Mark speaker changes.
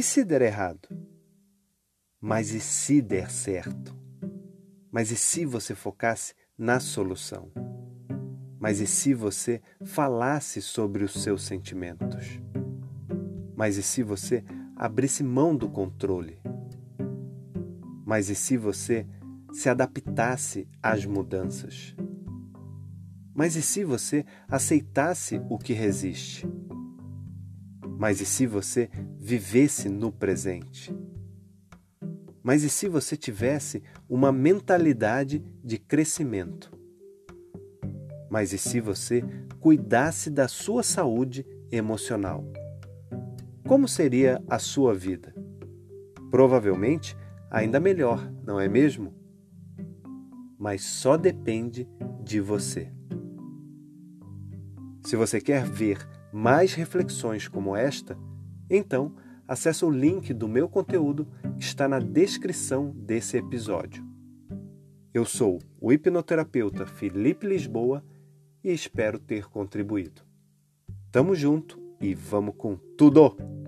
Speaker 1: E se der errado? Mas e se der certo? Mas e se você focasse na solução? Mas e se você falasse sobre os seus sentimentos? Mas e se você abrisse mão do controle? Mas e se você se adaptasse às mudanças? Mas e se você aceitasse o que resiste? Mas e se você vivesse no presente? Mas e se você tivesse uma mentalidade de crescimento? Mas e se você cuidasse da sua saúde emocional? Como seria a sua vida? Provavelmente ainda melhor, não é mesmo? Mas só depende de você. Se você quer ver mais reflexões como esta, então acesse o link do meu conteúdo que está na descrição desse episódio. Eu sou o hipnoterapeuta Felipe Lisboa e espero ter contribuído. Tamo junto e vamos com tudo!